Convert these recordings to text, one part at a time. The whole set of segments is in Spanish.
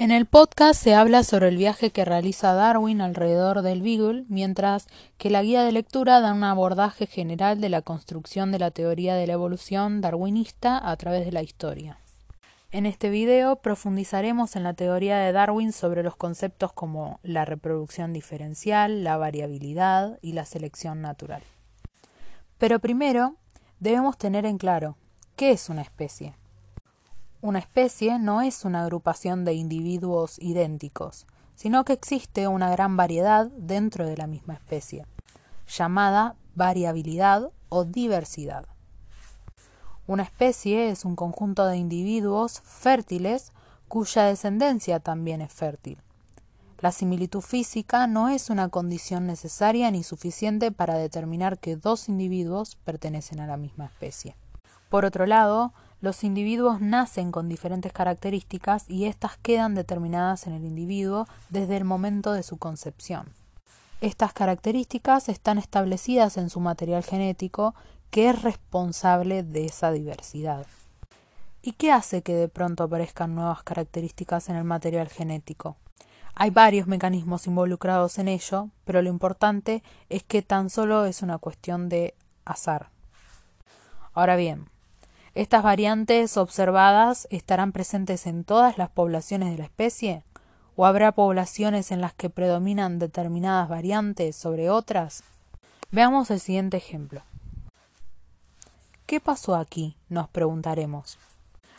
En el podcast se habla sobre el viaje que realiza Darwin alrededor del Beagle, mientras que la guía de lectura da un abordaje general de la construcción de la teoría de la evolución darwinista a través de la historia. En este video profundizaremos en la teoría de Darwin sobre los conceptos como la reproducción diferencial, la variabilidad y la selección natural. Pero primero debemos tener en claro qué es una especie. Una especie no es una agrupación de individuos idénticos, sino que existe una gran variedad dentro de la misma especie, llamada variabilidad o diversidad. Una especie es un conjunto de individuos fértiles cuya descendencia también es fértil. La similitud física no es una condición necesaria ni suficiente para determinar que dos individuos pertenecen a la misma especie. Por otro lado, los individuos nacen con diferentes características y éstas quedan determinadas en el individuo desde el momento de su concepción. Estas características están establecidas en su material genético que es responsable de esa diversidad. ¿Y qué hace que de pronto aparezcan nuevas características en el material genético? Hay varios mecanismos involucrados en ello, pero lo importante es que tan solo es una cuestión de azar. Ahora bien, ¿Estas variantes observadas estarán presentes en todas las poblaciones de la especie? ¿O habrá poblaciones en las que predominan determinadas variantes sobre otras? Veamos el siguiente ejemplo. ¿Qué pasó aquí? nos preguntaremos.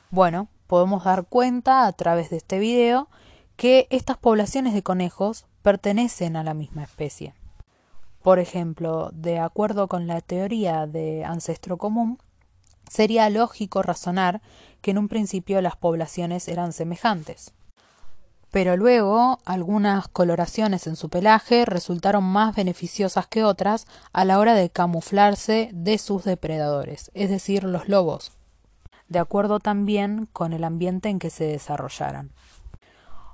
Bueno, podemos dar cuenta a través de este video que estas poblaciones de conejos pertenecen a la misma especie. Por ejemplo, de acuerdo con la teoría de ancestro común, sería lógico razonar que en un principio las poblaciones eran semejantes. Pero luego algunas coloraciones en su pelaje resultaron más beneficiosas que otras a la hora de camuflarse de sus depredadores, es decir, los lobos, de acuerdo también con el ambiente en que se desarrollaran.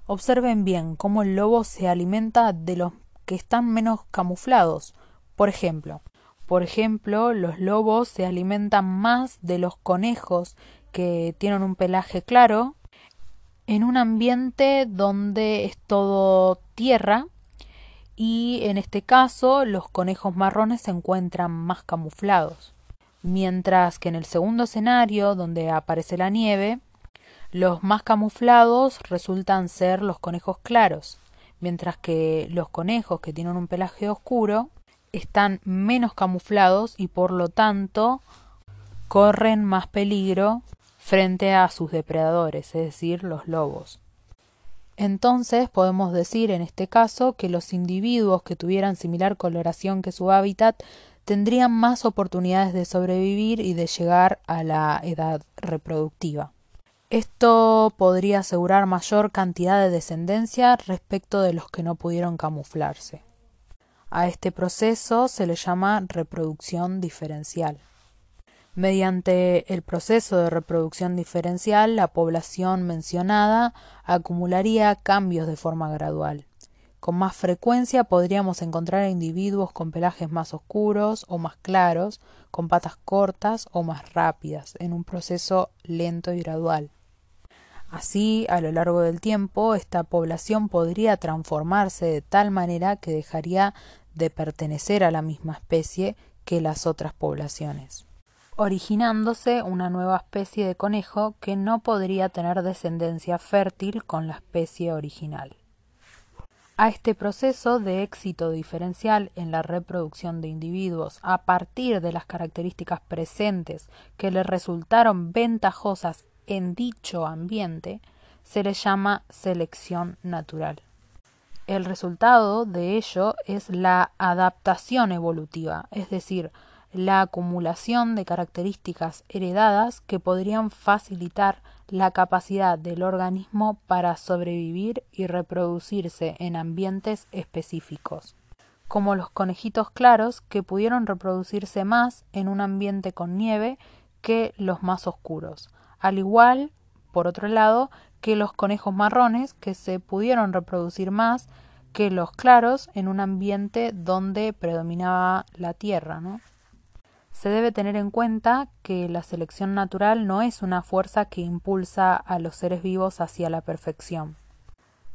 Observen bien cómo el lobo se alimenta de los que están menos camuflados. Por ejemplo, por ejemplo, los lobos se alimentan más de los conejos que tienen un pelaje claro en un ambiente donde es todo tierra y en este caso los conejos marrones se encuentran más camuflados. Mientras que en el segundo escenario, donde aparece la nieve, los más camuflados resultan ser los conejos claros, mientras que los conejos que tienen un pelaje oscuro están menos camuflados y por lo tanto corren más peligro frente a sus depredadores, es decir, los lobos. Entonces podemos decir en este caso que los individuos que tuvieran similar coloración que su hábitat tendrían más oportunidades de sobrevivir y de llegar a la edad reproductiva. Esto podría asegurar mayor cantidad de descendencia respecto de los que no pudieron camuflarse. A este proceso se le llama reproducción diferencial. Mediante el proceso de reproducción diferencial, la población mencionada acumularía cambios de forma gradual. Con más frecuencia podríamos encontrar individuos con pelajes más oscuros o más claros, con patas cortas o más rápidas, en un proceso lento y gradual. Así, a lo largo del tiempo, esta población podría transformarse de tal manera que dejaría de pertenecer a la misma especie que las otras poblaciones, originándose una nueva especie de conejo que no podría tener descendencia fértil con la especie original. A este proceso de éxito diferencial en la reproducción de individuos a partir de las características presentes que le resultaron ventajosas en dicho ambiente se le llama selección natural. El resultado de ello es la adaptación evolutiva, es decir, la acumulación de características heredadas que podrían facilitar la capacidad del organismo para sobrevivir y reproducirse en ambientes específicos, como los conejitos claros que pudieron reproducirse más en un ambiente con nieve que los más oscuros, al igual, por otro lado, que los conejos marrones que se pudieron reproducir más que los claros en un ambiente donde predominaba la tierra. ¿no? Se debe tener en cuenta que la selección natural no es una fuerza que impulsa a los seres vivos hacia la perfección.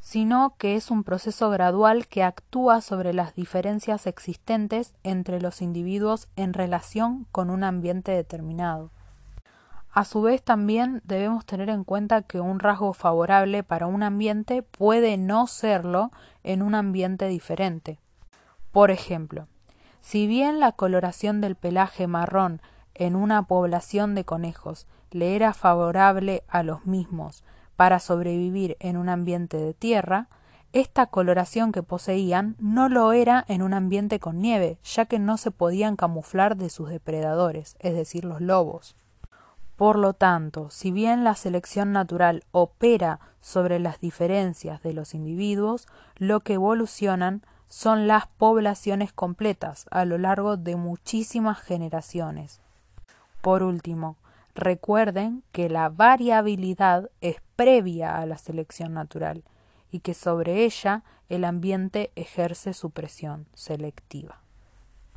sino que es un proceso gradual que actúa sobre las diferencias existentes entre los individuos en relación con un ambiente determinado. A su vez también debemos tener en cuenta que un rasgo favorable para un ambiente puede no serlo en un ambiente diferente. Por ejemplo, si bien la coloración del pelaje marrón en una población de conejos le era favorable a los mismos para sobrevivir en un ambiente de tierra, esta coloración que poseían no lo era en un ambiente con nieve, ya que no se podían camuflar de sus depredadores, es decir, los lobos. Por lo tanto, si bien la selección natural opera sobre las diferencias de los individuos, lo que evolucionan son las poblaciones completas a lo largo de muchísimas generaciones. Por último, recuerden que la variabilidad es previa a la selección natural y que sobre ella el ambiente ejerce su presión selectiva.